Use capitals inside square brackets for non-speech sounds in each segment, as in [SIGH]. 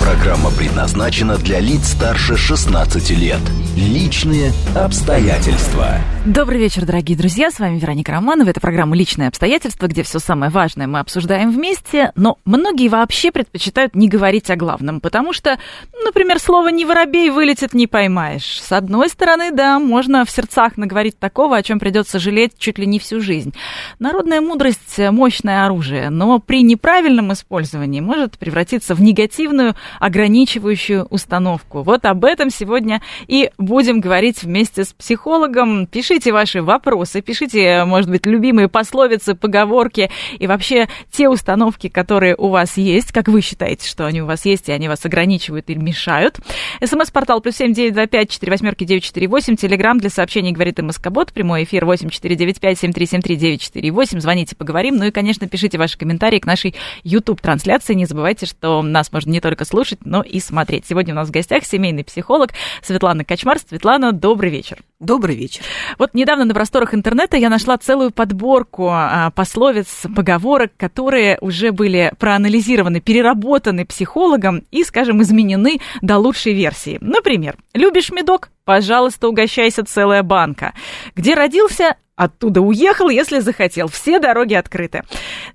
Программа предназначена для лиц старше 16 лет. Личные обстоятельства. Добрый вечер, дорогие друзья. С вами Вероника Романова. Это программа «Личные обстоятельства», где все самое важное мы обсуждаем вместе. Но многие вообще предпочитают не говорить о главном, потому что, например, слово «не воробей» вылетит не поймаешь. С одной стороны, да, можно в сердцах наговорить такого, о чем придется жалеть чуть ли не всю жизнь. Народная мудрость – мощное оружие, но при неправильном использовании может превратиться в негативную, ограничивающую установку. Вот об этом сегодня и будем говорить вместе с психологом. Пишите ваши вопросы, пишите, может быть, любимые пословицы, поговорки и вообще те установки, которые у вас есть, как вы считаете, что они у вас есть, и они вас ограничивают или мешают. СМС-портал плюс семь девять два пять четыре восьмерки девять четыре восемь. Телеграмм для сообщений говорит МСК-бот. Прямой эфир восемь четыре девять пять семь три семь три девять четыре восемь. Звоните, поговорим. Ну и, конечно, пишите ваши комментарии к нашей YouTube-трансляции. Не забывайте, что нас можно не только слушать, но и смотреть. Сегодня у нас в гостях семейный психолог Светлана Качмар. Светлана, добрый вечер. Добрый вечер. Вот недавно на просторах интернета я нашла целую подборку а, пословиц, поговорок, которые уже были проанализированы, переработаны психологом и, скажем, изменены до лучшей версии. Например, любишь медок? Пожалуйста, угощайся целая банка. Где родился? Оттуда уехал, если захотел. Все дороги открыты.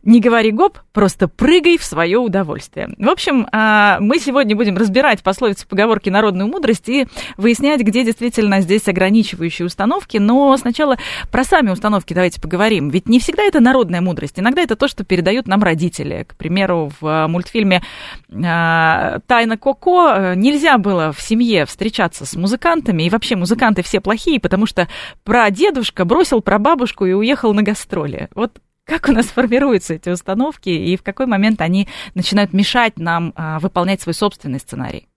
Не говори гоп, просто прыгай в свое удовольствие. В общем, а, мы сегодня будем разбирать пословицы, поговорки, народную мудрость и выяснять, где действительно здесь ограничивающие установки. Но сначала про сами установки давайте поговорим. Ведь не всегда это народная мудрость. Иногда это то, что передают нам родители. К примеру, в мультфильме а, «Тайна Коко» э, нельзя было в семье встречаться с музыкантами. И вообще музыканты все плохие, потому что прадедушка бросил про бабушку и уехал на гастроли. Вот как у нас [LAUGHS] формируются эти установки и в какой момент они начинают мешать нам выполнять свой собственный сценарий?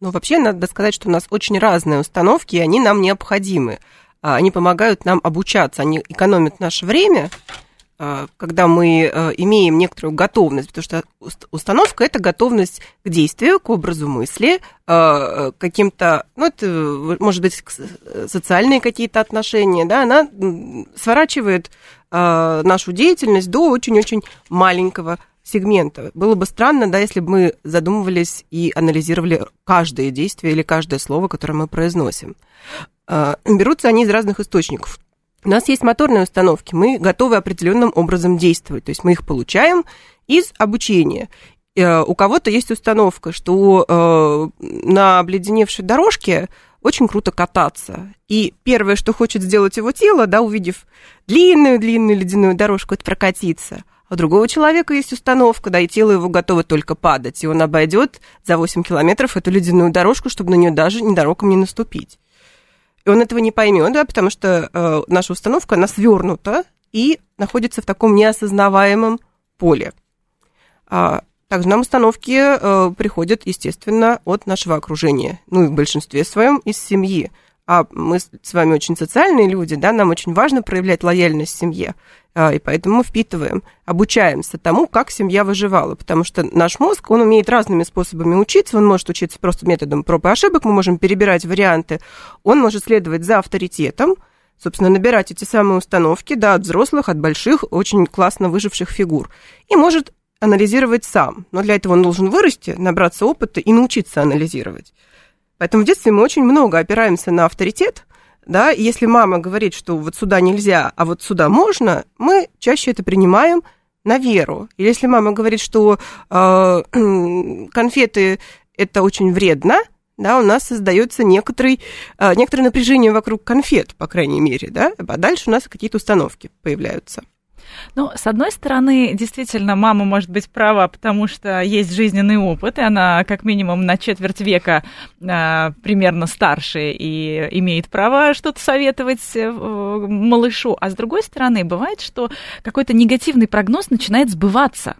Ну, вообще, надо сказать, что у нас очень разные установки, и они нам необходимы. А, они помогают нам обучаться, они экономят наше время, а, когда мы а, имеем некоторую готовность, потому что установка – это готовность к действию, к образу мысли, а, каким-то, ну, это может быть социальные какие-то отношения, да, она сворачивает нашу деятельность до очень-очень маленького сегмента. Было бы странно, да, если бы мы задумывались и анализировали каждое действие или каждое слово, которое мы произносим. Берутся они из разных источников. У нас есть моторные установки, мы готовы определенным образом действовать, то есть мы их получаем из обучения. Э, у кого-то есть установка, что э, на обледеневшей дорожке очень круто кататься. И первое, что хочет сделать его тело, да, увидев длинную-длинную ледяную дорожку, это прокатиться. У другого человека есть установка, да, и тело его готово только падать, и он обойдет за 8 километров эту ледяную дорожку, чтобы на нее даже ненароком не наступить. И он этого не поймет, да, потому что э, наша установка, она свернута и находится в таком неосознаваемом поле. А, также нам установки э, приходят, естественно, от нашего окружения, ну и в большинстве своем из семьи а мы с вами очень социальные люди, да, нам очень важно проявлять лояльность семье, и поэтому впитываем, обучаемся тому, как семья выживала, потому что наш мозг, он умеет разными способами учиться, он может учиться просто методом проб и ошибок, мы можем перебирать варианты, он может следовать за авторитетом, собственно, набирать эти самые установки, да, от взрослых, от больших, очень классно выживших фигур, и может анализировать сам, но для этого он должен вырасти, набраться опыта и научиться анализировать. Поэтому в детстве мы очень много опираемся на авторитет, да, и если мама говорит, что вот сюда нельзя, а вот сюда можно, мы чаще это принимаем на веру. Или если мама говорит, что э, [CLEARS THROAT] конфеты это очень вредно, да, у нас создается некоторый, э, некоторое напряжение вокруг конфет, по крайней мере, да, а дальше у нас какие-то установки появляются. Ну, с одной стороны, действительно, мама может быть права, потому что есть жизненный опыт, и она как минимум на четверть века а, примерно старше и имеет право что-то советовать э, малышу. А с другой стороны, бывает, что какой-то негативный прогноз начинает сбываться.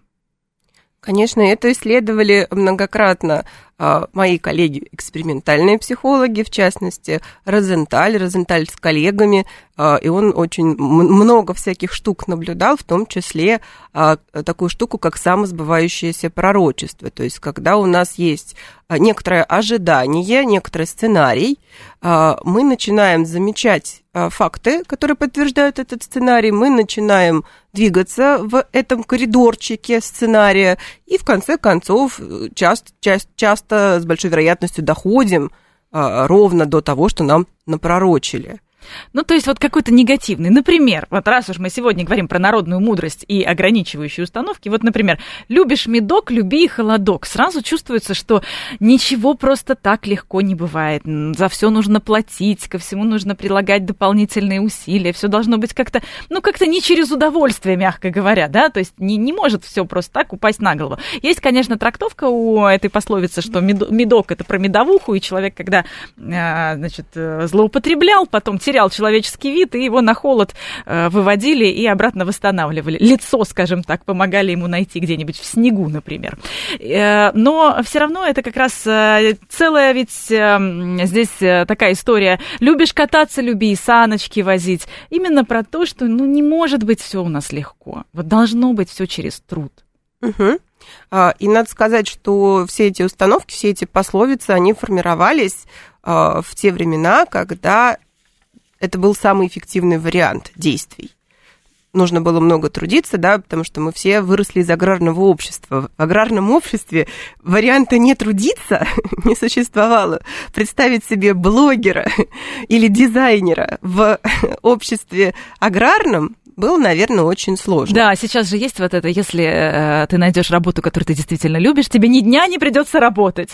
Конечно, это исследовали многократно. А, мои коллеги экспериментальные психологи, в частности, Розенталь, Розенталь с коллегами, а, и он очень много всяких штук наблюдал, в том числе а, такую штуку, как самосбывающееся пророчество. То есть, когда у нас есть некоторое ожидание, некоторый сценарий, мы начинаем замечать факты, которые подтверждают этот сценарий, мы начинаем двигаться в этом коридорчике сценария, и в конце концов часто, часто, часто с большой вероятностью доходим ровно до того, что нам напророчили. Ну, то есть вот какой-то негативный. Например, вот раз уж мы сегодня говорим про народную мудрость и ограничивающие установки, вот, например, любишь медок, люби и холодок. Сразу чувствуется, что ничего просто так легко не бывает. За все нужно платить, ко всему нужно прилагать дополнительные усилия. Все должно быть как-то, ну, как-то не через удовольствие, мягко говоря, да, то есть не, не может все просто так упасть на голову. Есть, конечно, трактовка у этой пословицы, что медок это про медовуху, и человек, когда, а, значит, э, злоупотреблял, потом терял человеческий вид, и его на холод э, выводили и обратно восстанавливали. Лицо, скажем так, помогали ему найти где-нибудь в снегу, например. Э, но все равно это как раз э, целая ведь здесь такая история. Любишь кататься, люби и саночки возить. Именно про то, что ну, не может быть все у нас легко. Вот должно быть все через труд. Угу. И надо сказать, что все эти установки, все эти пословицы, они формировались в те времена, когда это был самый эффективный вариант действий. Нужно было много трудиться, да, потому что мы все выросли из аграрного общества. В аграрном обществе варианта не трудиться [LAUGHS] не существовало. Представить себе блогера [LAUGHS] или дизайнера в [LAUGHS] обществе аграрном было, наверное, очень сложно. Да, сейчас же есть вот это, если э, ты найдешь работу, которую ты действительно любишь, тебе ни дня не придется работать.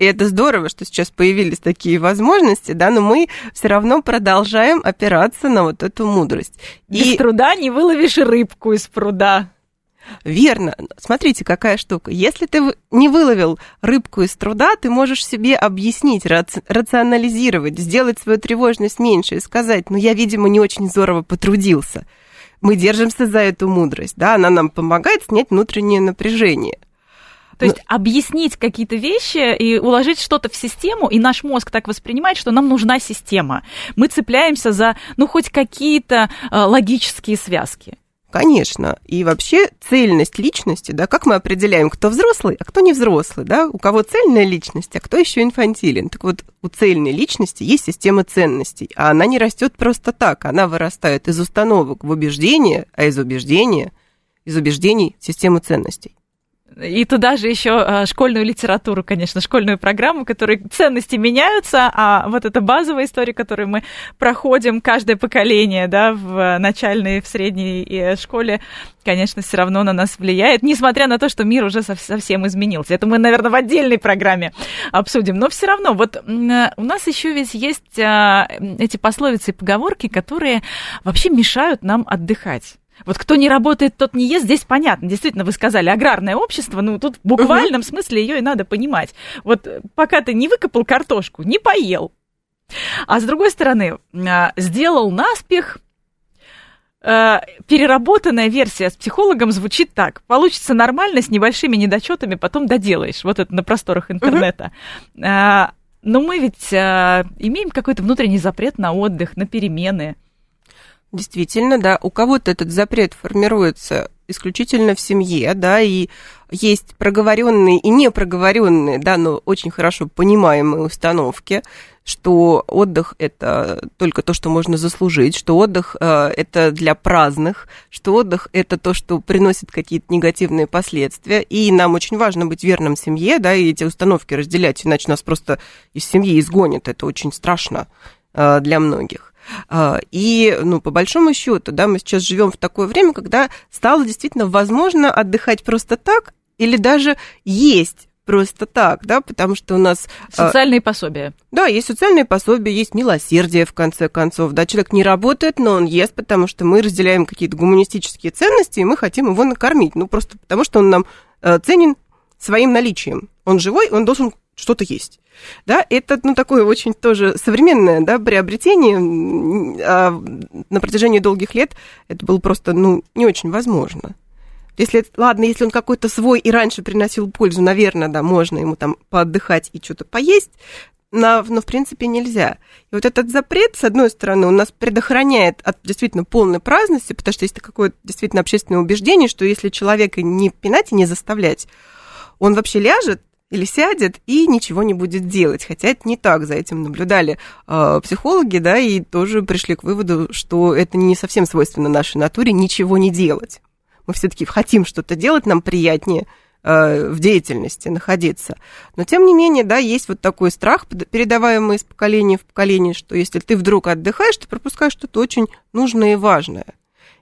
И это здорово, что сейчас появились такие возможности, да, но мы все равно продолжаем опираться на вот эту мудрость. Без и... труда не выловишь рыбку из пруда. Верно. Смотрите, какая штука. Если ты не выловил рыбку из труда, ты можешь себе объяснить, рационализировать, сделать свою тревожность меньше и сказать, ну, я, видимо, не очень здорово потрудился. Мы держимся за эту мудрость, да, она нам помогает снять внутреннее напряжение. То есть Но... объяснить какие-то вещи и уложить что-то в систему, и наш мозг так воспринимает, что нам нужна система. Мы цепляемся за, ну, хоть какие-то э, логические связки. Конечно. И вообще цельность личности, да, как мы определяем, кто взрослый, а кто не взрослый, да, у кого цельная личность, а кто еще инфантилен. Так вот, у цельной личности есть система ценностей, а она не растет просто так, она вырастает из установок в убеждения, а из убеждения, из убеждений системы ценностей. И туда же еще а, школьную литературу, конечно, школьную программу, которой ценности меняются, а вот эта базовая история, которую мы проходим каждое поколение, да, в начальной, в средней э, школе, конечно, все равно на нас влияет, несмотря на то, что мир уже совсем изменился. Это мы, наверное, в отдельной программе обсудим. Но все равно, вот у нас еще ведь есть а, эти пословицы и поговорки, которые вообще мешают нам отдыхать. Вот кто не работает, тот не ест, здесь понятно. Действительно, вы сказали, аграрное общество, ну, тут в буквальном смысле ее и надо понимать. Вот э, пока ты не выкопал картошку, не поел. А с другой стороны, а, сделал наспех, э, переработанная версия с психологом звучит так. Получится нормально, с небольшими недочетами, потом доделаешь. Вот это на просторах интернета. Угу. Но мы ведь имеем какой-то внутренний запрет на отдых, на перемены. Действительно, да, у кого-то этот запрет формируется исключительно в семье, да, и есть проговоренные и непроговоренные, да, но очень хорошо понимаемые установки, что отдых это только то, что можно заслужить, что отдых э, это для праздных, что отдых это то, что приносит какие-то негативные последствия, и нам очень важно быть верным семье, да, и эти установки разделять, иначе нас просто из семьи изгонят, это очень страшно э, для многих. А, и, ну, по большому счету, да, мы сейчас живем в такое время, когда стало действительно возможно отдыхать просто так или даже есть просто так, да, потому что у нас... А, социальные пособия. Да, есть социальные пособия, есть милосердие, в конце концов, да, человек не работает, но он ест, потому что мы разделяем какие-то гуманистические ценности, и мы хотим его накормить, ну, просто потому что он нам э, ценен своим наличием. Он живой, он должен что-то есть. Да, это ну, такое очень тоже современное да, приобретение. А на протяжении долгих лет это было просто ну, не очень возможно. Если, ладно, если он какой-то свой и раньше приносил пользу, наверное, да, можно ему там поотдыхать и что-то поесть, но, но в принципе нельзя. И вот этот запрет, с одной стороны, он нас предохраняет от действительно полной праздности, потому что есть какое-то действительно общественное убеждение, что если человека не пинать и не заставлять, он вообще ляжет или сядет и ничего не будет делать. Хотя это не так, за этим наблюдали э, психологи, да, и тоже пришли к выводу, что это не совсем свойственно нашей натуре ничего не делать мы все-таки хотим что-то делать, нам приятнее э, в деятельности находиться. Но тем не менее, да, есть вот такой страх, передаваемый из поколения в поколение, что если ты вдруг отдыхаешь, ты пропускаешь что-то очень нужное и важное.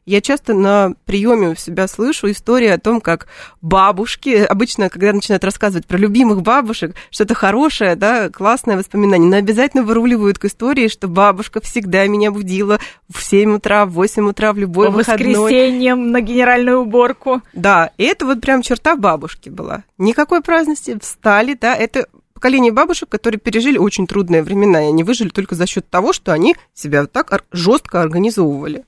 Я часто на приеме у себя слышу истории о том, как бабушки, обычно, когда начинают рассказывать про любимых бабушек, что-то хорошее, да, классное воспоминание, но обязательно выруливают к истории, что бабушка всегда меня будила в 7 утра, в 8 утра, в любой По выходной. воскресеньям на генеральную уборку. Да, и это вот прям черта бабушки была. Никакой праздности, встали, да, это поколение бабушек, которые пережили очень трудные времена, и они выжили только за счет того, что они себя так жестко организовывали.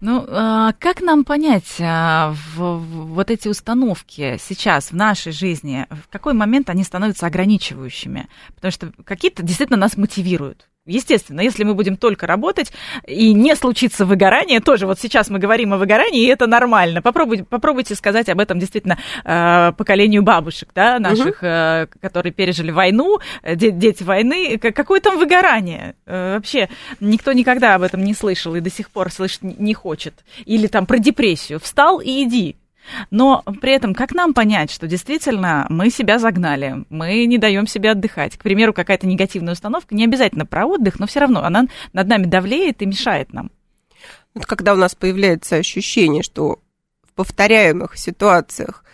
Ну, а, как нам понять а, вот эти установки сейчас в нашей жизни, в какой момент они становятся ограничивающими? Потому что какие-то действительно нас мотивируют. Естественно, если мы будем только работать и не случится выгорание, тоже вот сейчас мы говорим о выгорании, и это нормально. Попробуйте, попробуйте сказать об этом действительно э, поколению бабушек, да, наших, угу. которые пережили войну, э, дети войны. Какое там выгорание? Вообще никто никогда об этом не слышал и до сих пор слышать не хочет. Или там про депрессию. Встал и иди. Но при этом, как нам понять, что действительно мы себя загнали, мы не даем себе отдыхать? К примеру, какая-то негативная установка, не обязательно про отдых, но все равно она над нами давлеет и мешает нам. Вот когда у нас появляется ощущение, что в повторяемых ситуациях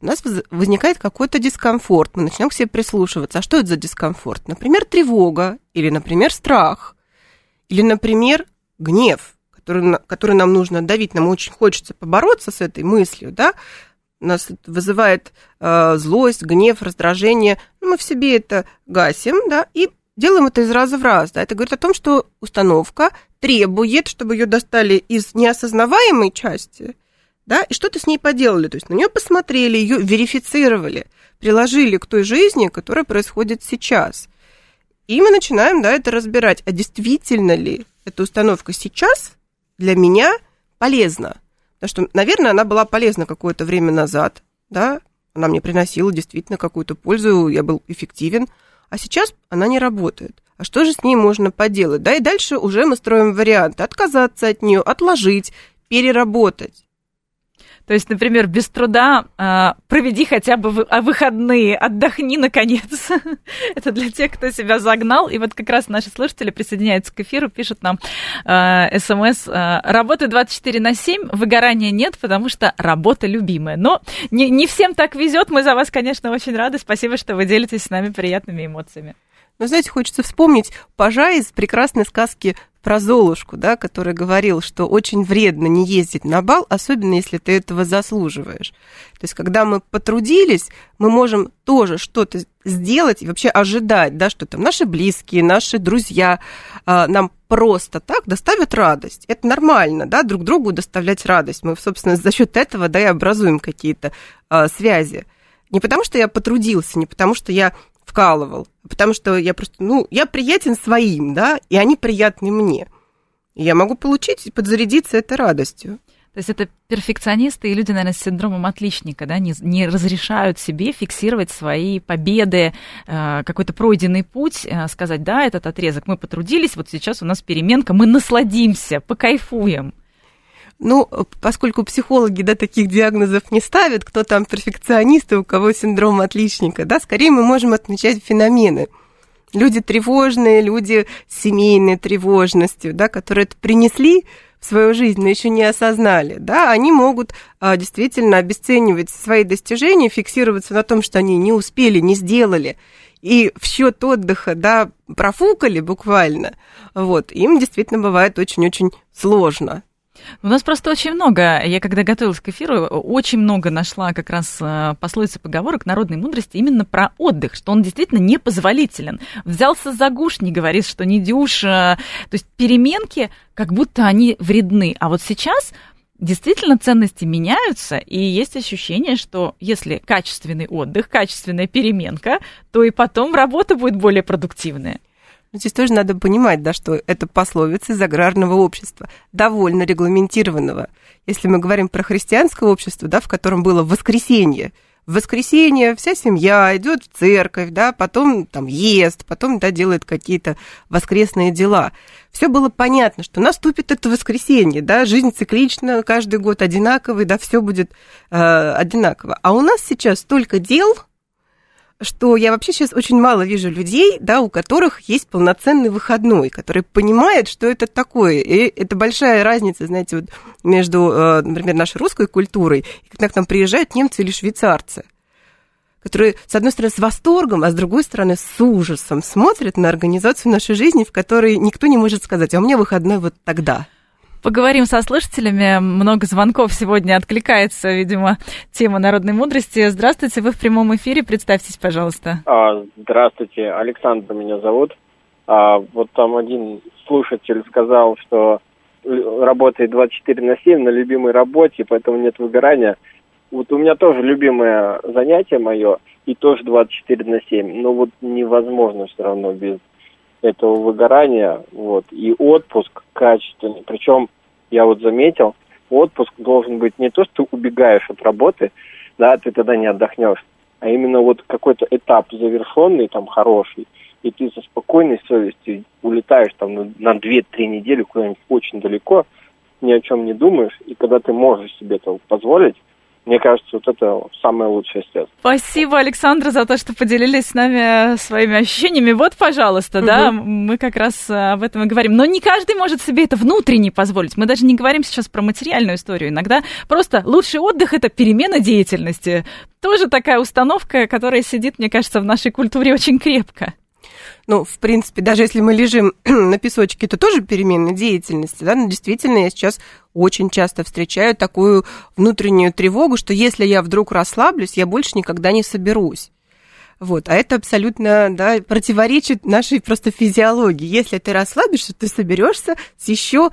у нас возникает какой-то дискомфорт, мы начинаем к себе прислушиваться. А что это за дискомфорт? Например, тревога, или, например, страх, или, например, гнев – который, который нам нужно давить, нам очень хочется побороться с этой мыслью, да, нас вызывает э, злость, гнев, раздражение, ну, мы в себе это гасим, да, и делаем это из раза в раз, да, это говорит о том, что установка требует, чтобы ее достали из неосознаваемой части, да, и что-то с ней поделали, то есть на нее посмотрели, ее верифицировали, приложили к той жизни, которая происходит сейчас. И мы начинаем, да, это разбирать, а действительно ли эта установка сейчас для меня полезна. Потому что, наверное, она была полезна какое-то время назад, да, она мне приносила действительно какую-то пользу, я был эффективен, а сейчас она не работает. А что же с ней можно поделать? Да, и дальше уже мы строим варианты. Отказаться от нее, отложить, переработать. То есть, например, без труда э, проведи хотя бы в, а, выходные, отдохни наконец. [LAUGHS] Это для тех, кто себя загнал. И вот как раз наши слушатели присоединяются к эфиру, пишут нам смс. Э, работы 24 на 7, выгорания нет, потому что работа любимая. Но не, не всем так везет. Мы за вас, конечно, очень рады. Спасибо, что вы делитесь с нами приятными эмоциями. Но, знаете, хочется вспомнить пажа из прекрасной сказки про Золушку, да, который говорил, что очень вредно не ездить на бал, особенно если ты этого заслуживаешь. То есть, когда мы потрудились, мы можем тоже что-то сделать и вообще ожидать, да, что там наши близкие, наши друзья э, нам просто так доставят радость. Это нормально, да, друг другу доставлять радость. Мы, собственно, за счет этого, да, и образуем какие-то э, связи. Не потому, что я потрудился, не потому, что я вкалывал, потому что я просто, ну, я приятен своим, да, и они приятны мне. Я могу получить и подзарядиться этой радостью. То есть это перфекционисты и люди, наверное, с синдромом отличника, да, не, не разрешают себе фиксировать свои победы, э, какой-то пройденный путь, э, сказать, да, этот отрезок мы потрудились, вот сейчас у нас переменка, мы насладимся, покайфуем. Ну, поскольку психологи, да, таких диагнозов не ставят, кто там перфекционист и у кого синдром отличника, да, скорее мы можем отмечать феномены. Люди тревожные, люди с семейной тревожностью, да, которые это принесли в свою жизнь, но еще не осознали, да, они могут а, действительно обесценивать свои достижения, фиксироваться на том, что они не успели, не сделали, и в счет отдыха, да, профукали буквально, вот, им действительно бывает очень-очень сложно. У нас просто очень много, я когда готовилась к эфиру, очень много нашла как раз э, пословиц поговорок народной мудрости именно про отдых, что он действительно непозволителен. Взялся за гуш, не говорит, что не дюш. Э, то есть переменки, как будто они вредны. А вот сейчас действительно ценности меняются, и есть ощущение, что если качественный отдых, качественная переменка, то и потом работа будет более продуктивная. Здесь тоже надо понимать, да, что это пословица из аграрного общества, довольно регламентированного. Если мы говорим про христианское общество, да, в котором было воскресенье, в воскресенье вся семья идет в церковь, да, потом там ест, потом да, делает какие-то воскресные дела. Все было понятно, что наступит это воскресенье, да, жизнь циклична, каждый год одинаковый, да, все будет э, одинаково. А у нас сейчас столько дел, что я вообще сейчас очень мало вижу людей, да, у которых есть полноценный выходной, которые понимают, что это такое. И это большая разница, знаете, вот между, э, например, нашей русской культурой, и когда к нам приезжают немцы или швейцарцы которые, с одной стороны, с восторгом, а с другой стороны, с ужасом смотрят на организацию нашей жизни, в которой никто не может сказать, а у меня выходной вот тогда. Поговорим со слушателями. Много звонков сегодня откликается, видимо, тема народной мудрости. Здравствуйте, вы в прямом эфире. Представьтесь, пожалуйста. А, здравствуйте, Александр меня зовут. А, вот там один слушатель сказал, что работает 24 на 7 на любимой работе, поэтому нет выгорания. Вот у меня тоже любимое занятие мое, и тоже 24 на 7. Но вот невозможно все равно без этого выгорания, вот, и отпуск качественный. Причем я вот заметил, отпуск должен быть не то, что ты убегаешь от работы, да, ты тогда не отдохнешь, а именно вот какой-то этап завершенный, там, хороший, и ты со спокойной совестью улетаешь там на, на 2-3 недели куда-нибудь очень далеко, ни о чем не думаешь, и когда ты можешь себе это позволить, мне кажется, вот это самое лучшее средство. Спасибо, Александр, за то, что поделились с нами своими ощущениями. Вот, пожалуйста, угу. да, мы как раз э, об этом и говорим. Но не каждый может себе это внутренне позволить. Мы даже не говорим сейчас про материальную историю. Иногда просто лучший отдых – это перемена деятельности. Тоже такая установка, которая сидит, мне кажется, в нашей культуре очень крепко. Ну, в принципе, даже если мы лежим [CLEARS THROAT] на песочке, это тоже переменная деятельность, да, но действительно я сейчас очень часто встречаю такую внутреннюю тревогу, что если я вдруг расслаблюсь, я больше никогда не соберусь. Вот, а это абсолютно, да, противоречит нашей просто физиологии. Если ты расслабишься, ты соберешься с еще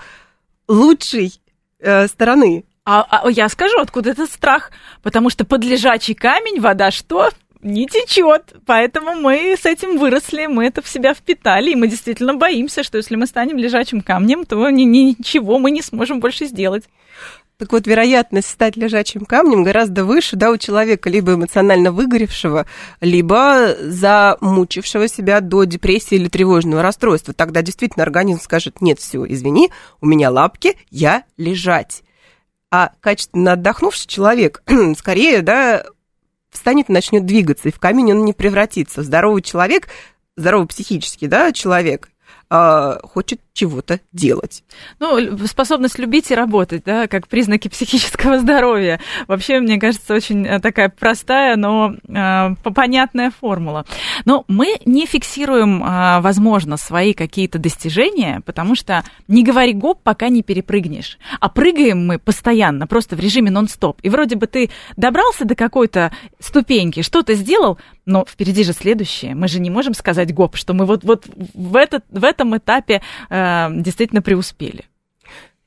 лучшей э, стороны. А, а я скажу, откуда этот страх? Потому что под лежачий камень вода что? Не течет. Поэтому мы с этим выросли, мы это в себя впитали, и мы действительно боимся, что если мы станем лежачим камнем, то ни, ничего мы не сможем больше сделать. Так вот, вероятность стать лежачим камнем гораздо выше, да, у человека, либо эмоционально выгоревшего, либо замучившего себя до депрессии или тревожного расстройства. Тогда действительно организм скажет, нет, все, извини, у меня лапки, я лежать. А качественно отдохнувший человек, [CLEARS THROAT] скорее, да, встанет и начнет двигаться, и в камень он не превратится. Здоровый человек, здоровый психически, да, человек, а, хочет чего-то делать. Ну, способность любить и работать, да, как признаки [LAUGHS] психического здоровья. Вообще, мне кажется, очень э, такая простая, но э, понятная формула. Но мы не фиксируем, э, возможно, свои какие-то достижения, потому что не говори гоп, пока не перепрыгнешь. А прыгаем мы постоянно, просто в режиме нон-стоп. И вроде бы ты добрался до какой-то ступеньки, что-то сделал, но впереди же следующее. Мы же не можем сказать гоп, что мы вот, вот в, этот, в этом этапе э, действительно преуспели.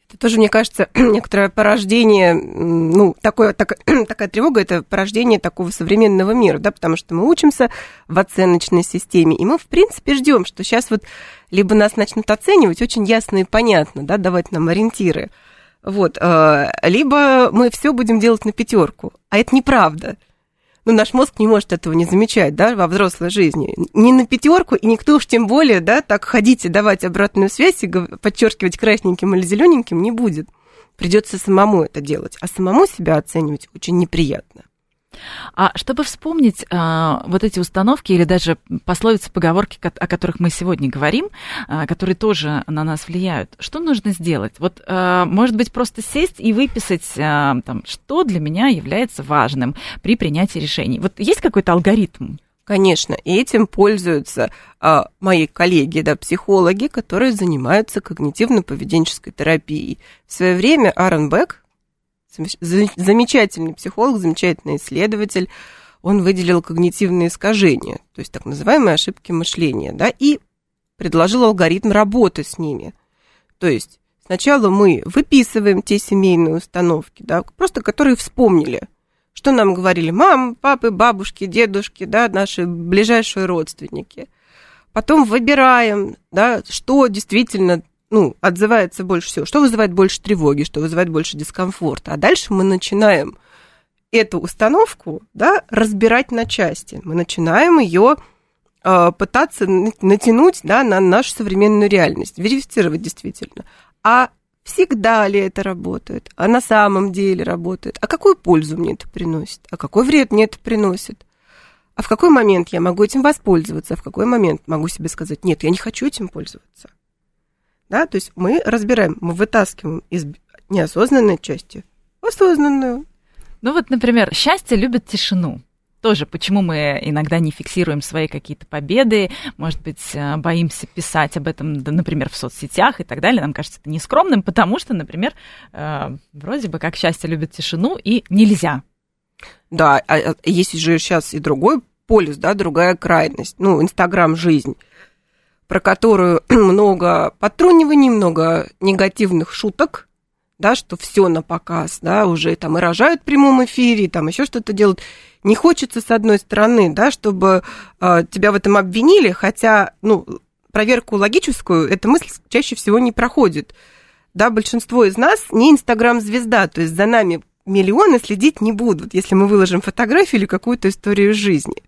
Это тоже, мне кажется, [CLEARS THROAT] некоторое порождение, ну, такое, так, [CLEARS THROAT] такая тревога, это порождение такого современного мира, да, потому что мы учимся в оценочной системе, и мы, в принципе, ждем, что сейчас вот либо нас начнут оценивать очень ясно и понятно, да, давать нам ориентиры, вот, э, либо мы все будем делать на пятерку, а это неправда ну, наш мозг не может этого не замечать, да, во взрослой жизни. Не на пятерку, и никто уж тем более, да, так ходить и давать обратную связь и подчеркивать красненьким или зелененьким не будет. Придется самому это делать, а самому себя оценивать очень неприятно. А чтобы вспомнить а, вот эти установки или даже пословицы, поговорки, о которых мы сегодня говорим, а, которые тоже на нас влияют, что нужно сделать? Вот, а, может быть, просто сесть и выписать, а, там, что для меня является важным при принятии решений. Вот есть какой-то алгоритм? Конечно, этим пользуются а, мои коллеги, да, психологи, которые занимаются когнитивно-поведенческой терапией. В свое время Аарон Бек, замечательный психолог, замечательный исследователь, он выделил когнитивные искажения, то есть так называемые ошибки мышления, да, и предложил алгоритм работы с ними. То есть Сначала мы выписываем те семейные установки, да, просто которые вспомнили, что нам говорили мам, папы, бабушки, дедушки, да, наши ближайшие родственники. Потом выбираем, да, что действительно ну, отзывается больше всего, что вызывает больше тревоги, что вызывает больше дискомфорта. А дальше мы начинаем эту установку да, разбирать на части. Мы начинаем ее э, пытаться натянуть да, на нашу современную реальность, верифицировать действительно. А всегда ли это работает? А на самом деле работает? А какую пользу мне это приносит? А какой вред мне это приносит? А в какой момент я могу этим воспользоваться? А в какой момент могу себе сказать, нет, я не хочу этим пользоваться? Да, то есть мы разбираем, мы вытаскиваем из неосознанной части осознанную. Ну вот, например, счастье любит тишину тоже, почему мы иногда не фиксируем свои какие-то победы, может быть, э, боимся писать об этом, например, в соцсетях и так далее. Нам кажется это нескромным, потому что, например, э, вроде бы как счастье любит тишину и нельзя. Да, а, а есть же сейчас и другой полюс, да, другая крайность, ну, Инстаграм жизнь про которую [CLEARS THROAT] много подтруниваний, много негативных шуток, да, что все на показ, да, уже там и рожают в прямом эфире, там еще что-то делают. Не хочется, с одной стороны, да, чтобы э, тебя в этом обвинили, хотя, ну, проверку логическую эта мысль чаще всего не проходит. Да, большинство из нас не Инстаграм-звезда, то есть за нами миллионы следить не будут, если мы выложим фотографию или какую-то историю жизни.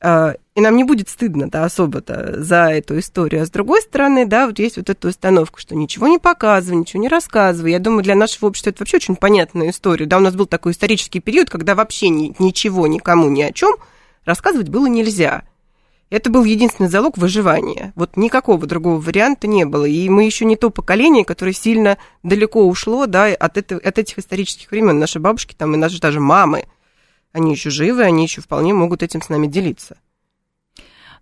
А, и нам не будет стыдно, да, особо-то за эту историю. А с другой стороны, да, вот есть вот эта установка, что ничего не показывай, ничего не рассказывай. Я думаю, для нашего общества это вообще очень понятная история. Да, у нас был такой исторический период, когда вообще ни, ничего никому ни о чем рассказывать было нельзя. Это был единственный залог выживания. Вот никакого другого варианта не было. И мы еще не то поколение, которое сильно далеко ушло да, от, это, от этих исторических времен. Наши бабушки там и наши даже мамы – они еще живы, они еще вполне могут этим с нами делиться.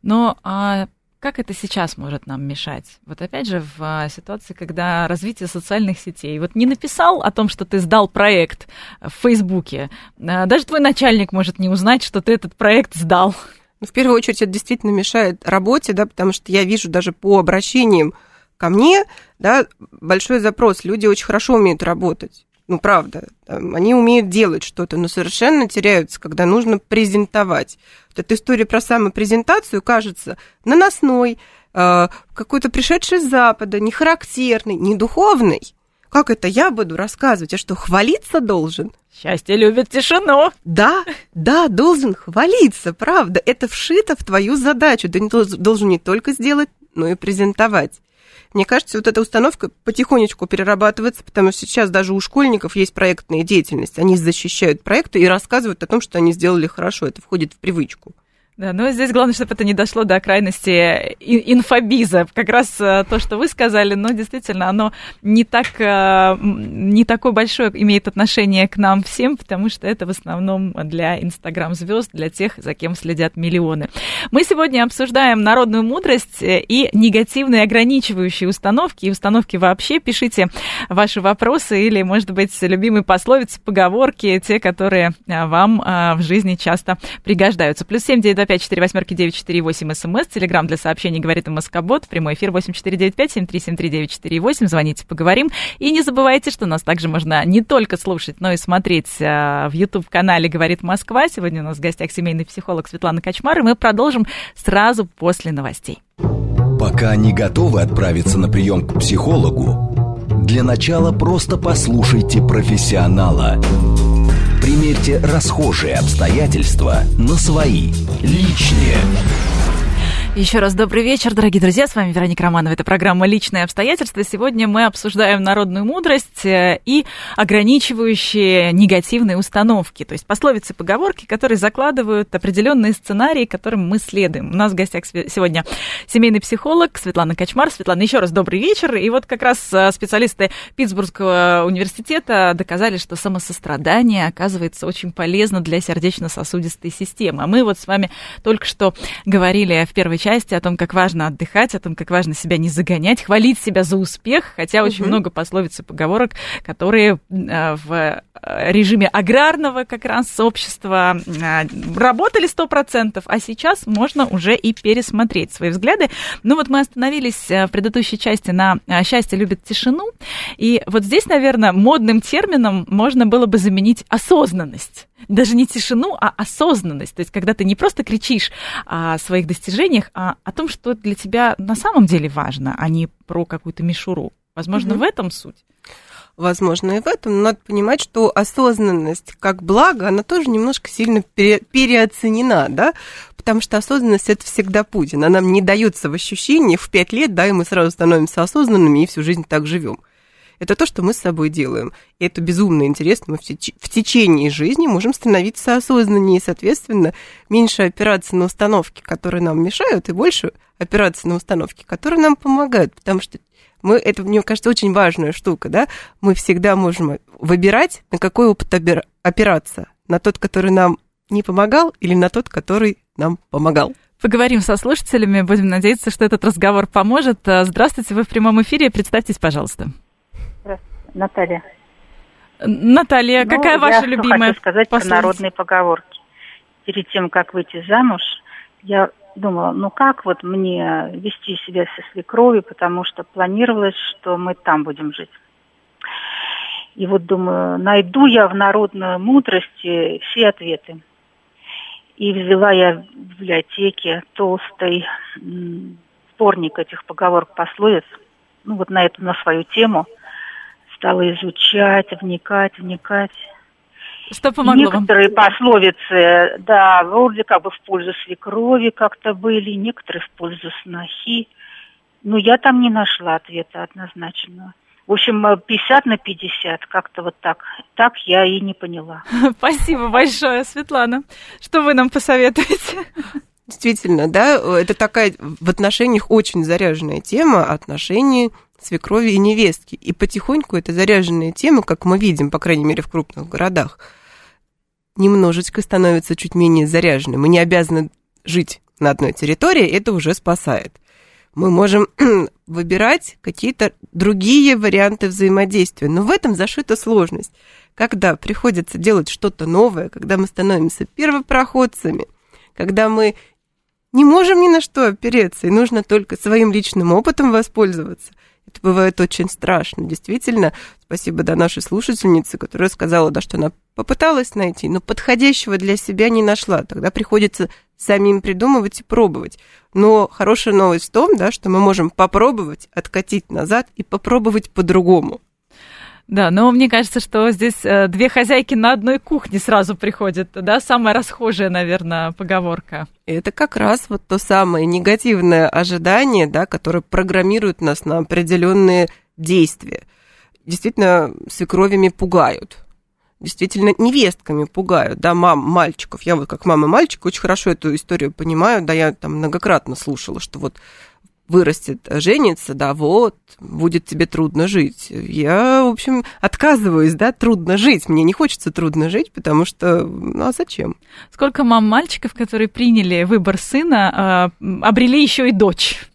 Но а как это сейчас может нам мешать? Вот опять же, в а, ситуации, когда развитие социальных сетей, вот не написал о том, что ты сдал проект в Фейсбуке, а, даже твой начальник может не узнать, что ты этот проект сдал. Ну, в первую очередь, это действительно мешает работе, да, потому что я вижу даже по обращениям ко мне, да, большой запрос. Люди очень хорошо умеют работать ну, правда, они умеют делать что-то, но совершенно теряются, когда нужно презентовать. Вот эта история про самопрезентацию кажется наносной, э, какой-то пришедший с Запада, не характерный, не духовный. Как это я буду рассказывать? Я что, хвалиться должен? Счастье любит тишину. Да, да, должен хвалиться, правда. Это вшито в твою задачу. Ты должен не только сделать, но и презентовать. Мне кажется, вот эта установка потихонечку перерабатывается, потому что сейчас даже у школьников есть проектная деятельность. Они защищают проекты и рассказывают о том, что они сделали хорошо. Это входит в привычку. Да, но здесь главное, чтобы это не дошло до крайности инфобиза. Как раз э, то, что вы сказали, но действительно оно не, так, э, не такое большое имеет отношение к нам всем, потому что это в основном для инстаграм-звезд, для тех, за кем следят миллионы. Мы сегодня обсуждаем народную мудрость и негативные ограничивающие установки, и установки вообще. Пишите ваши вопросы или, может быть, любимые пословицы, поговорки, те, которые э, вам в жизни часто пригождаются. Плюс семь девять 925 восьмерки 948 смс, телеграмм для сообщений говорит МСК-бот, прямой эфир 8495-7373-948, звоните, поговорим. И не забывайте, что нас также можно не только слушать, но и смотреть в YouTube-канале «Говорит Москва». Сегодня у нас в гостях семейный психолог Светлана Качмар, и мы продолжим сразу после новостей. Пока не готовы отправиться на прием к психологу, для начала просто послушайте профессионала – Примерьте расхожие обстоятельства на свои, личные. Еще раз добрый вечер, дорогие друзья. С вами Вероника Романова. Это программа «Личные обстоятельства». Сегодня мы обсуждаем народную мудрость э, и ограничивающие негативные установки. То есть пословицы, поговорки, которые закладывают определенные сценарии, которым мы следуем. У нас в гостях сегодня семейный психолог Светлана Качмар. Светлана, еще раз добрый вечер. И вот как раз э, специалисты Питтсбургского университета доказали, что самосострадание оказывается очень полезно для сердечно-сосудистой системы. А мы вот с вами только что говорили в первой части части, о том, как важно отдыхать, о том, как важно себя не загонять, хвалить себя за успех, хотя очень угу. много пословиц и поговорок, которые э, в режиме аграрного как раз общества работали 100%, а сейчас можно уже и пересмотреть свои взгляды. Ну вот мы остановились в предыдущей части на «Счастье любит тишину», и вот здесь, наверное, модным термином можно было бы заменить осознанность даже не тишину, а осознанность. То есть, когда ты не просто кричишь о своих достижениях, а о том, что для тебя на самом деле важно, а не про какую-то мишуру. Возможно, угу. в этом суть. Возможно, и в этом. Но надо понимать, что осознанность как благо, она тоже немножко сильно пере, переоценена, да, потому что осознанность это всегда путь. Она нам не дается в ощущении в пять лет, да, и мы сразу становимся осознанными и всю жизнь так живем. Это то, что мы с собой делаем. И это безумно интересно. Мы в, теч- в течение жизни можем становиться осознаннее и, соответственно, меньше опираться на установки, которые нам мешают, и больше опираться на установки, которые нам помогают. Потому что мы, это, мне кажется, очень важная штука, да, мы всегда можем выбирать, на какой опыт опираться, на тот, который нам не помогал, или на тот, который нам помогал. Поговорим со слушателями, будем надеяться, что этот разговор поможет. Здравствуйте, вы в прямом эфире, представьтесь, пожалуйста. Наталья. Наталья, ну, какая ваша я любимая хочу сказать пословица? про народные поговорки. Перед тем, как выйти замуж, я думала, ну как вот мне вести себя со свекровью, потому что планировалось, что мы там будем жить. И вот думаю, найду я в народной мудрости все ответы. И взяла я в библиотеке толстый сборник этих поговорок пословиц, ну вот на эту, на свою тему – стала изучать, вникать, вникать. Что помогло Некоторые вам? пословицы, да, вроде как бы в пользу свекрови как-то были, некоторые в пользу снохи. Но я там не нашла ответа однозначного. В общем, 50 на 50, как-то вот так. Так я и не поняла. [LAUGHS] Спасибо большое, Светлана. Что вы нам посоветуете? [LAUGHS] Действительно, да, это такая в отношениях очень заряженная тема отношений свекрови и невестки. И потихоньку эта заряженная тема, как мы видим, по крайней мере, в крупных городах, немножечко становится чуть менее заряженной. Мы не обязаны жить на одной территории, это уже спасает. Мы можем [CLEARS THROAT] выбирать какие-то другие варианты взаимодействия, но в этом зашита сложность. Когда приходится делать что-то новое, когда мы становимся первопроходцами, когда мы не можем ни на что опереться, и нужно только своим личным опытом воспользоваться – это бывает очень страшно. Действительно, спасибо да, нашей слушательнице, которая сказала, да, что она попыталась найти, но подходящего для себя не нашла. Тогда приходится самим придумывать и пробовать. Но хорошая новость в том, да, что мы можем попробовать откатить назад и попробовать по-другому. Да, но мне кажется, что здесь э, две хозяйки на одной кухне сразу приходят, да, самая расхожая, наверное, поговорка. Это как раз вот то самое негативное ожидание, да, которое программирует нас на определенные действия. Действительно, свекровями пугают, действительно невестками пугают, да, мам, мальчиков. Я вот как мама мальчик очень хорошо эту историю понимаю, да, я там многократно слушала, что вот вырастет, женится, да, вот, будет тебе трудно жить. Я, в общем, отказываюсь, да, трудно жить. Мне не хочется трудно жить, потому что, ну, а зачем? Сколько мам мальчиков, которые приняли выбор сына, а, обрели еще и дочь?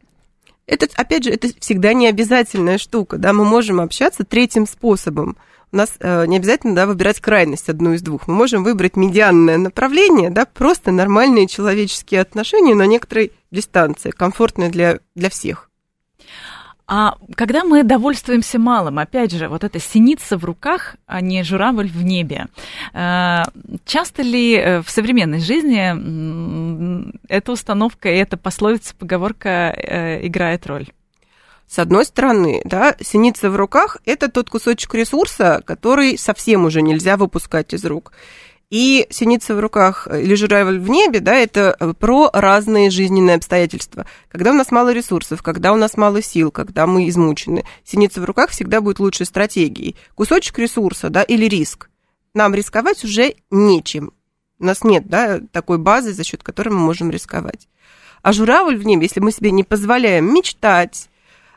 Это, опять же, это всегда не обязательная штука, да, мы можем общаться третьим способом – нас э, не обязательно да, выбирать крайность одну из двух. Мы можем выбрать медианное направление, да, просто нормальные человеческие отношения на некоторой дистанции, комфортные для, для всех. А когда мы довольствуемся малым, опять же, вот эта синица в руках, а не журавль в небе, э, часто ли э, в современной жизни эта установка и эта пословица, поговорка э, играет роль? С одной стороны, да, синица в руках – это тот кусочек ресурса, который совсем уже нельзя выпускать из рук. И синица в руках или журавль в небе, да, это э, про разные жизненные обстоятельства. Когда у нас мало ресурсов, когда у нас мало сил, когда мы измучены, синица в руках всегда будет лучшей стратегией. Кусочек ресурса, да, или риск. Нам рисковать уже нечем. У нас нет, да, такой базы, за счет которой мы можем рисковать. А журавль в небе, если мы себе не позволяем мечтать,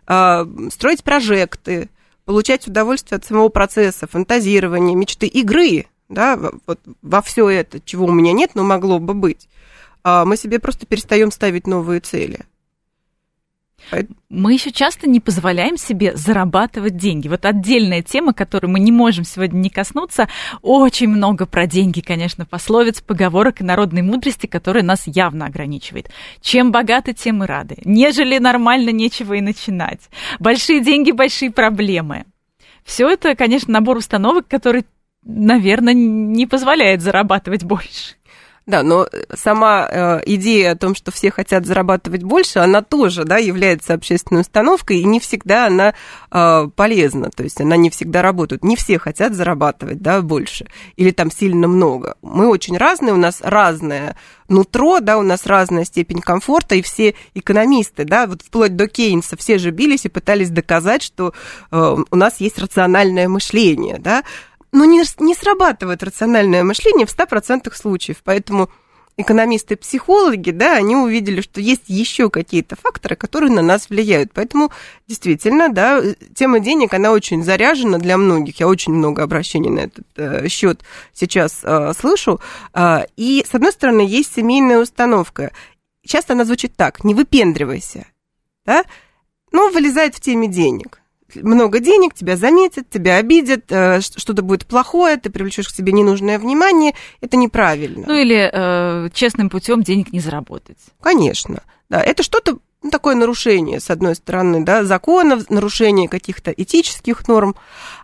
строить прожекты, получать удовольствие от самого процесса, фантазирования, мечты, игры, да, вот во все это, чего у меня нет, но могло бы быть. а мы себе просто перестаем ставить новые цели. Мы еще часто не позволяем себе зарабатывать деньги. Вот отдельная тема, которую мы не можем сегодня не коснуться. Очень много про деньги, конечно, пословиц, поговорок и народной мудрости, которая нас явно ограничивает. Чем богаты, тем и рады. Нежели нормально, нечего и начинать. Большие деньги, большие проблемы. Все это, конечно, набор установок, который, наверное, не позволяет зарабатывать больше. Да, но сама э, идея о том, что все хотят зарабатывать больше, она тоже да, является общественной установкой, и не всегда она э, полезна, то есть она не всегда работает. Не все хотят зарабатывать да, больше или там сильно много. Мы очень разные, у нас разное нутро, да, у нас разная степень комфорта, и все экономисты, да, вот вплоть до Кейнса, все же бились и пытались доказать, что э, у нас есть рациональное мышление, да, но не, не срабатывает рациональное мышление в 100% случаев. Поэтому экономисты-психологи, да, они увидели, что есть еще какие-то факторы, которые на нас влияют. Поэтому действительно, да, тема денег, она очень заряжена для многих. Я очень много обращений на этот э, счет сейчас э, слышу. Э, и, с одной стороны, есть семейная установка. Часто она звучит так, не выпендривайся, да, но вылезает в теме денег много денег, тебя заметят, тебя обидят, э, что-то будет плохое, ты привлечешь к себе ненужное внимание, это неправильно. Ну или э, честным путем денег не заработать. Конечно, да, это что-то ну, такое нарушение, с одной стороны, да, законов, нарушение каких-то этических норм,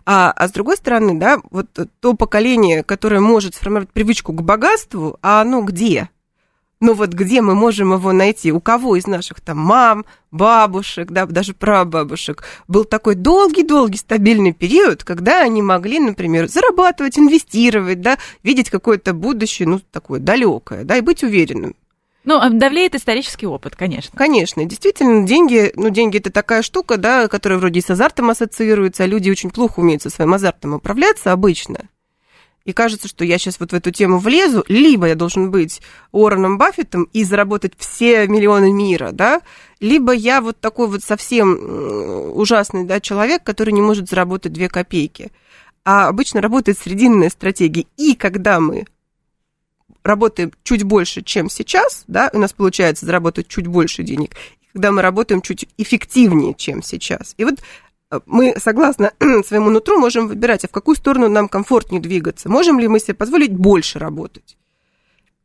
а, а с другой стороны, да, вот то поколение, которое может сформировать привычку к богатству, а оно где? Ну вот где мы можем его найти? У кого из наших там мам, бабушек, да, даже прабабушек был такой долгий-долгий стабильный период, когда они могли, например, зарабатывать, инвестировать, да, видеть какое-то будущее, ну, такое далекое, да, и быть уверенным. Ну, а давлеет исторический опыт, конечно. Конечно. Действительно, деньги, ну, деньги это такая штука, да, которая вроде с азартом ассоциируется, а люди очень плохо умеют со своим азартом управляться обычно и кажется, что я сейчас вот в эту тему влезу, либо я должен быть Уорреном Баффетом и заработать все миллионы мира, да, либо я вот такой вот совсем ужасный, да, человек, который не может заработать две копейки. А обычно работает срединная стратегия. И когда мы работаем чуть больше, чем сейчас, да, у нас получается заработать чуть больше денег, когда мы работаем чуть эффективнее, чем сейчас. И вот мы, согласно [CLEARS THROAT] своему нутру, можем выбирать, а в какую сторону нам комфортнее двигаться. Можем ли мы себе позволить больше работать?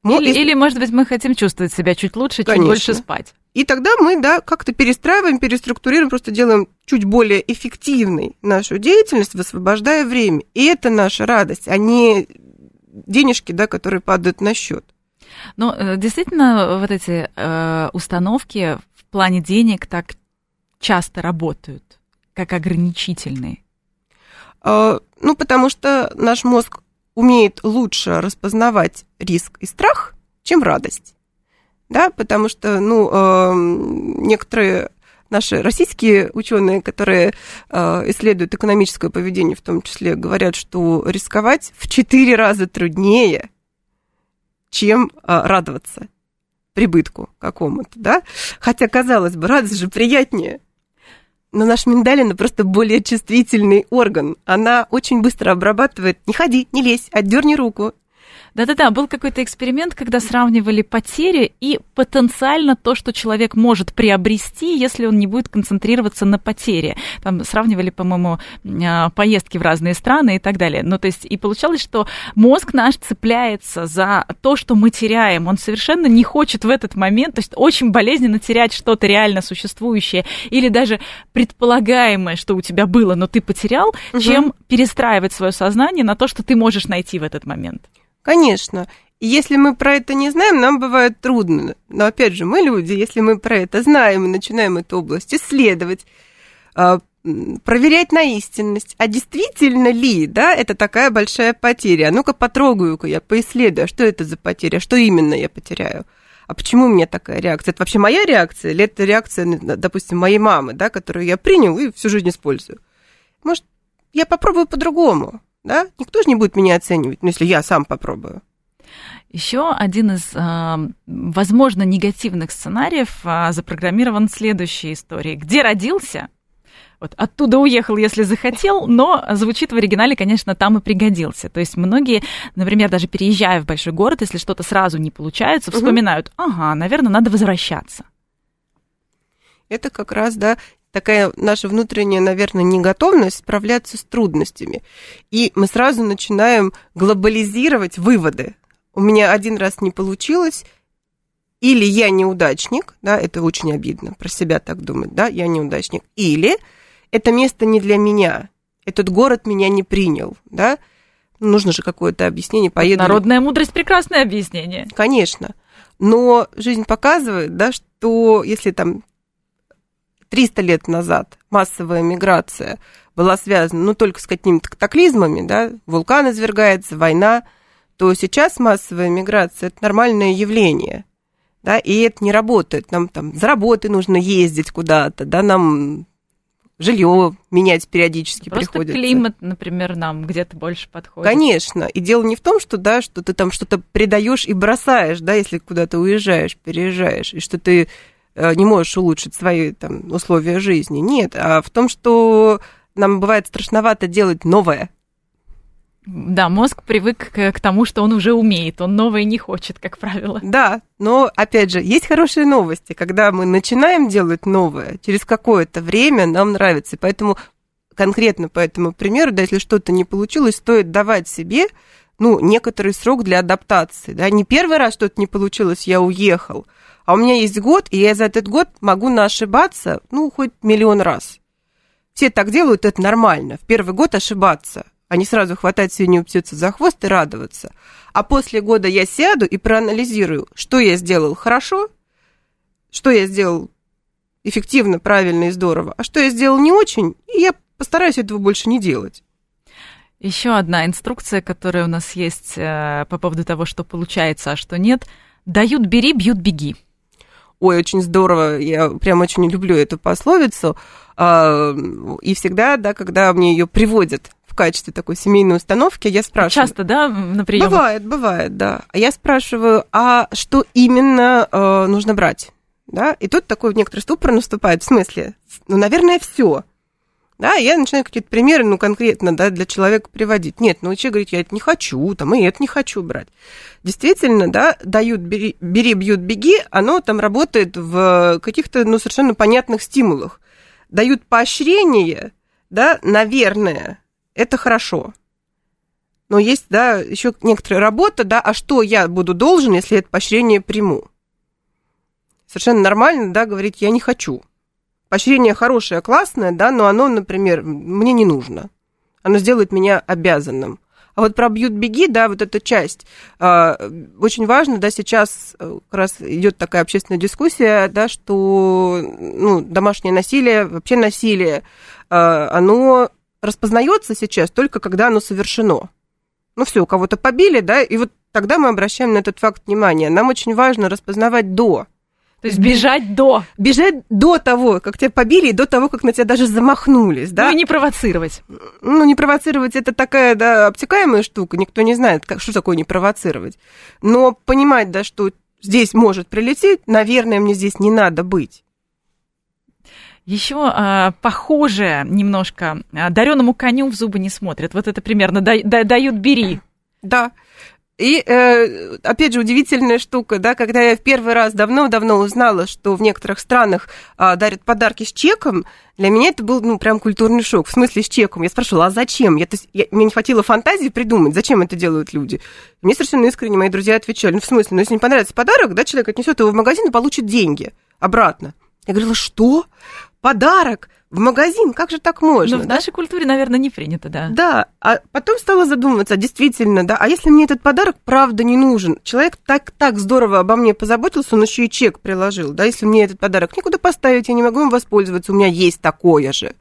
Или, или, может быть, мы хотим чувствовать себя чуть лучше, Конечно. чуть больше спать. И тогда мы, да, как-то перестраиваем, переструктурируем, просто делаем чуть более эффективной нашу деятельность, высвобождая время. И это наша радость, а не денежки, да, которые падают на счет. Но э, действительно, вот эти э, установки в плане денег так часто работают как ограничительные? А, ну, потому что наш мозг умеет лучше распознавать риск и страх, чем радость. Да, потому что, ну, а, некоторые наши российские ученые, которые а, исследуют экономическое поведение, в том числе, говорят, что рисковать в четыре раза труднее, чем радоваться прибытку какому-то, да? Хотя, казалось бы, радость же приятнее. Но наш миндалина просто более чувствительный орган. Она очень быстро обрабатывает. Не ходи, не лезь, отдерни руку. Да-да-да, был какой-то эксперимент, когда сравнивали потери и потенциально то, что человек может приобрести, если он не будет концентрироваться на потере. Там сравнивали, по-моему, а, поездки в разные страны и так далее. Ну, то есть, и получалось, что мозг наш цепляется за то, что мы теряем. Он совершенно не хочет в этот момент, то есть очень болезненно терять что-то реально существующее или даже предполагаемое, что у тебя было, но ты потерял, угу. чем перестраивать свое сознание на то, что ты можешь найти в этот момент. Конечно. Если мы про это не знаем, нам бывает трудно. Но опять же, мы люди, если мы про это знаем и начинаем эту область исследовать, а, проверять на истинность, а действительно ли, да, это такая большая потеря. А ну-ка потрогаю-ка я, поисследую, а что это за потеря, что именно я потеряю. А почему у меня такая реакция? Это вообще моя реакция или это реакция, допустим, моей мамы, да, которую я принял и всю жизнь использую? Может, я попробую по-другому? Да? Никто же не будет меня оценивать, ну, если я сам попробую. Еще один из, а, возможно, негативных сценариев а, запрограммирован следующей историей. Где родился, Вот оттуда уехал, если захотел, но звучит в оригинале, конечно, там и пригодился. То есть многие, например, даже переезжая в большой город, если что-то сразу не получается, вспоминают, ага, наверное, надо возвращаться. Это как раз, да, такая наша внутренняя, наверное, неготовность справляться с трудностями. И мы сразу начинаем глобализировать выводы. У меня один раз не получилось, или я неудачник, да, это очень обидно, про себя так думать, да, я неудачник, или это место не для меня, этот город меня не принял, да, нужно же какое-то объяснение, поеду... Народная мудрость – прекрасное объяснение. Конечно, но жизнь показывает, да, что если там 300 лет назад массовая миграция была связана, ну, только с какими-то катаклизмами, да, вулкан извергается, война, то сейчас массовая миграция – это нормальное явление, да, и это не работает. Нам там за работы нужно ездить куда-то, да, нам жилье менять периодически Просто приходится. климат, например, нам где-то больше подходит. Конечно. И дело не в том, что, да, что ты там что-то предаешь и бросаешь, да, если куда-то уезжаешь, переезжаешь, и что ты не можешь улучшить свои там, условия жизни. Нет, а в том, что нам бывает страшновато делать новое. Да, мозг привык к, к тому, что он уже умеет, он новое не хочет, как правило. Да, но, опять же, есть хорошие новости. Когда мы начинаем делать новое, через какое-то время нам нравится. Поэтому конкретно по этому примеру, да, если что-то не получилось, стоит давать себе ну, некоторый срок для адаптации. Да? Не первый раз что-то не получилось, я уехал, а у меня есть год, и я за этот год могу ошибаться, ну, хоть миллион раз. Все так делают, это нормально. В первый год ошибаться, а не сразу хватать свинью птицу за хвост и радоваться. А после года я сяду и проанализирую, что я сделал хорошо, что я сделал эффективно, правильно и здорово, а что я сделал не очень, и я постараюсь этого больше не делать. Еще одна инструкция, которая у нас есть э, по поводу того, что получается, а что нет. Дают бери, бьют беги. Ой, очень здорово, я прям очень люблю эту пословицу. А, и всегда, да, когда мне ее приводят в качестве такой семейной установки, я спрашиваю. Часто, да, на прием? Бывает, бывает, да. А я спрашиваю, а что именно э, нужно брать? Да? И тут такой некоторый ступор наступает, в смысле, ну, наверное, все. Да, я начинаю какие-то примеры, ну, конкретно, да, для человека приводить. Нет, ну, человек говорит, я это не хочу, там, и это не хочу брать. Действительно, да, дают, бери, бери, бьют, беги, оно там работает в каких-то, ну, совершенно понятных стимулах. Дают поощрение, да, наверное, это хорошо. Но есть, да, еще некоторая работа, да, а что я буду должен, если это поощрение приму? Совершенно нормально, да, говорить, я не хочу поощрение хорошее, классное, да, но оно, например, мне не нужно. Оно сделает меня обязанным. А вот про бьют беги, да, вот эта часть, э, очень важно, да, сейчас э, как раз идет такая общественная дискуссия, да, что ну, домашнее насилие, вообще насилие, э, оно распознается сейчас только когда оно совершено. Ну все, кого-то побили, да, и вот тогда мы обращаем на этот факт внимание. Нам очень важно распознавать до. То есть бежать до. Бежать до того, как тебя побили, и до того, как на тебя даже замахнулись, да? Ну и не провоцировать. Ну, не провоцировать это такая, да, обтекаемая штука, никто не знает, как, что такое не провоцировать. Но понимать, да, что здесь может прилететь, наверное, мне здесь не надо быть. Еще а, похоже немножко, а, дареному коню в зубы не смотрят. Вот это примерно да, да, дают бери. Да. И, э, опять же, удивительная штука, да, когда я в первый раз давно-давно узнала, что в некоторых странах а, дарят подарки с чеком, для меня это был, ну, прям культурный шок. В смысле, с чеком. Я спрашивала, а зачем? Я, то есть, я, мне не хватило фантазии придумать, зачем это делают люди. Мне совершенно искренне мои друзья отвечали, ну, в смысле, ну, если не понравится подарок, да, человек отнесет его в магазин и получит деньги обратно. Я говорила, что? Подарок? в магазин, как же так можно? Но в нашей культуре, наверное, не принято, да. Да, а потом стала задумываться, действительно, да, а если мне этот подарок правда не нужен? Человек так, так здорово обо мне позаботился, он еще и чек приложил, да, если мне этот подарок некуда поставить, я не могу им воспользоваться, у меня есть такое же.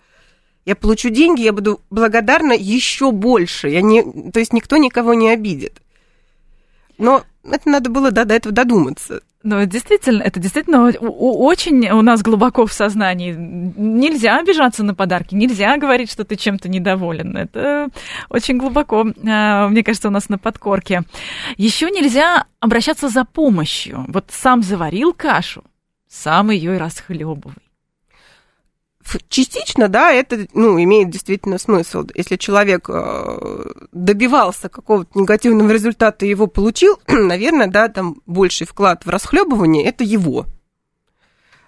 Я получу деньги, я буду благодарна еще больше, я не, то есть никто никого не обидит. Но это надо было да, до этого додуматься. Но действительно, это действительно очень у нас глубоко в сознании. Нельзя обижаться на подарки, нельзя говорить, что ты чем-то недоволен. Это очень глубоко, а, мне кажется, у нас на подкорке. Еще нельзя обращаться за помощью. Вот сам заварил кашу, сам ее и расхлебывай. Частично, да, это, ну, имеет действительно смысл. Если человек э, добивался какого-то негативного результата и его получил, [CLEARS THROAT] наверное, да, там больший вклад в расхлебывание – это его.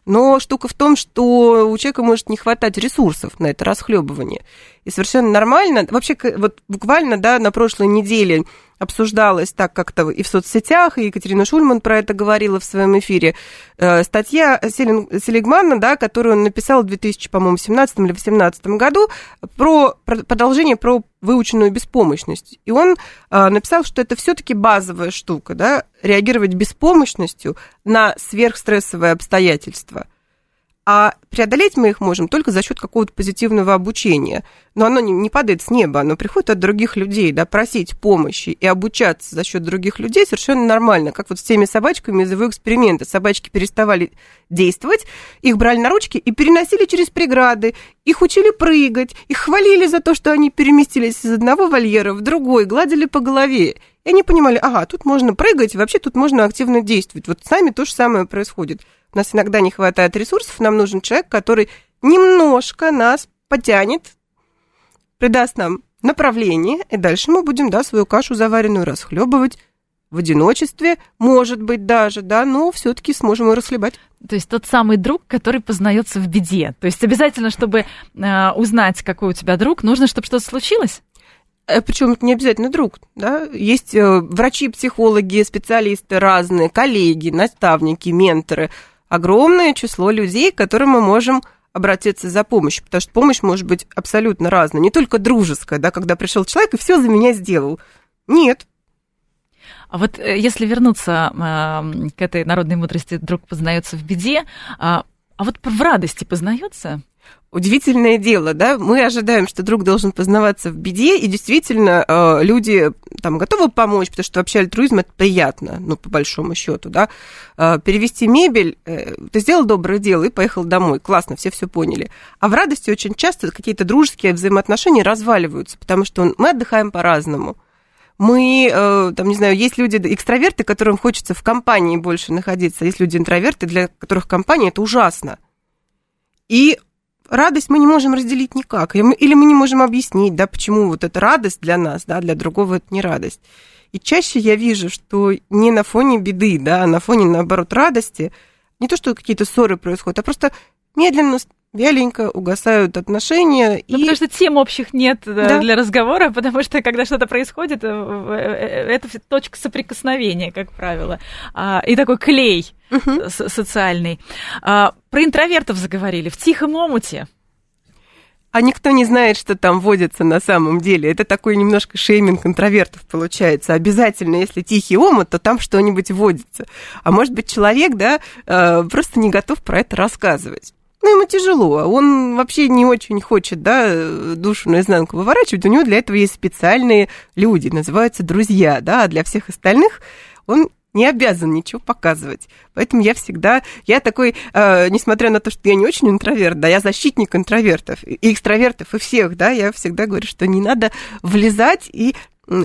Но штука в том, что у человека может не хватать ресурсов на это расхлебывание. И совершенно нормально, вообще вот буквально, да, на прошлой неделе обсуждалось так как-то и в соцсетях, и Екатерина Шульман про это говорила в своем эфире. Э, статья Селигмана, да, которую он написал в 2017 или 2018 году про продолжение про выученную беспомощность. И он э, написал, что это все-таки базовая штука, да, реагировать беспомощностью на сверхстрессовые обстоятельства – а преодолеть мы их можем только за счет какого-то позитивного обучения. Но оно не, не падает с неба, оно приходит от других людей, да, просить помощи и обучаться за счет других людей совершенно нормально. Как вот с теми собачками из его эксперимента. Собачки переставали действовать, их брали на ручки и переносили через преграды, их учили прыгать, их хвалили за то, что они переместились из одного вольера в другой, гладили по голове. И они понимали, ага, тут можно прыгать, вообще тут можно активно действовать. Вот с нами то же самое происходит. У нас иногда не хватает ресурсов, нам нужен человек, который немножко нас потянет, придаст нам направление, и дальше мы будем, да, свою кашу заваренную расхлебывать в одиночестве, может быть, даже, да, но все-таки сможем ее расхлебать. То есть тот самый друг, который познается в беде. То есть обязательно, чтобы э, узнать, какой у тебя друг, нужно, чтобы что-то случилось? Э, Причем не обязательно друг, да. Есть э, врачи, психологи, специалисты разные, коллеги, наставники, менторы – огромное число людей, к которым мы можем обратиться за помощью, потому что помощь может быть абсолютно разная, не только дружеская, да, когда пришел человек и все за меня сделал. Нет. А вот э, если вернуться э, к этой народной мудрости, друг познается в беде, а, а вот в радости познается? Удивительное дело, да, мы ожидаем, что друг должен познаваться в беде, и действительно э, люди там готовы помочь, потому что вообще альтруизм это приятно, ну, по большому счету, да. Э, перевести мебель, э, ты сделал доброе дело и поехал домой, классно, все все поняли. А в радости очень часто какие-то дружеские взаимоотношения разваливаются, потому что мы отдыхаем по-разному мы, там, не знаю, есть люди, экстраверты, которым хочется в компании больше находиться, есть люди интроверты, для которых компания это ужасно. И радость мы не можем разделить никак. Или мы не можем объяснить, да, почему вот эта радость для нас, да, для другого это не радость. И чаще я вижу, что не на фоне беды, да, а на фоне, наоборот, радости, не то, что какие-то ссоры происходят, а просто медленно, вяленько угасают отношения. Ну, и... Потому что тем общих нет э, да. для разговора, [LAUGHS] потому что когда что-то происходит, э, э, это точка соприкосновения, как правило, а, и такой клей угу. социальный. А, про интровертов заговорили в тихом омуте. А никто не знает, что там водится на самом деле. Это такой немножко шейминг интровертов получается. Обязательно, если тихий омут, то там что-нибудь водится. А может быть, человек, да, просто не готов про это рассказывать. Ну, ему тяжело. Он вообще не очень хочет, да, душу наизнанку выворачивать. У него для этого есть специальные люди, называются друзья, да, а для всех остальных он не обязан ничего показывать. Поэтому я всегда, я такой, э, несмотря на то, что я не очень интроверт, да, я защитник интровертов и экстравертов, и всех, да, я всегда говорю, что не надо влезать и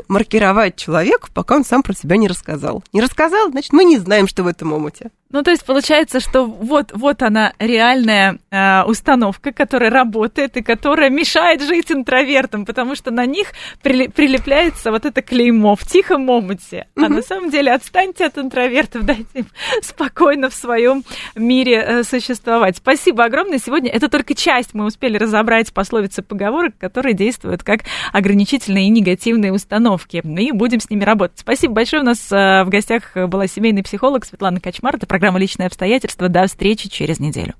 маркировать человека, пока он сам про себя не рассказал. Не рассказал, значит, мы не знаем, что в этом омуте. Ну, то есть получается, что вот, вот она реальная э, установка, которая работает и которая мешает жить интровертам, потому что на них при, прилепляется вот это клеймо в тихом омуте. А на самом деле отстаньте от интровертов, [LAUGHS] дайте им спокойно в своем мире э, существовать. Спасибо огромное. Сегодня это только часть мы успели разобрать пословицы поговорок, которые действуют как ограничительные и негативные установки. И будем с ними работать. Спасибо большое. У нас э, в гостях была семейный психолог Светлана Качмар. Это программа «Личные обстоятельства». До встречи через неделю.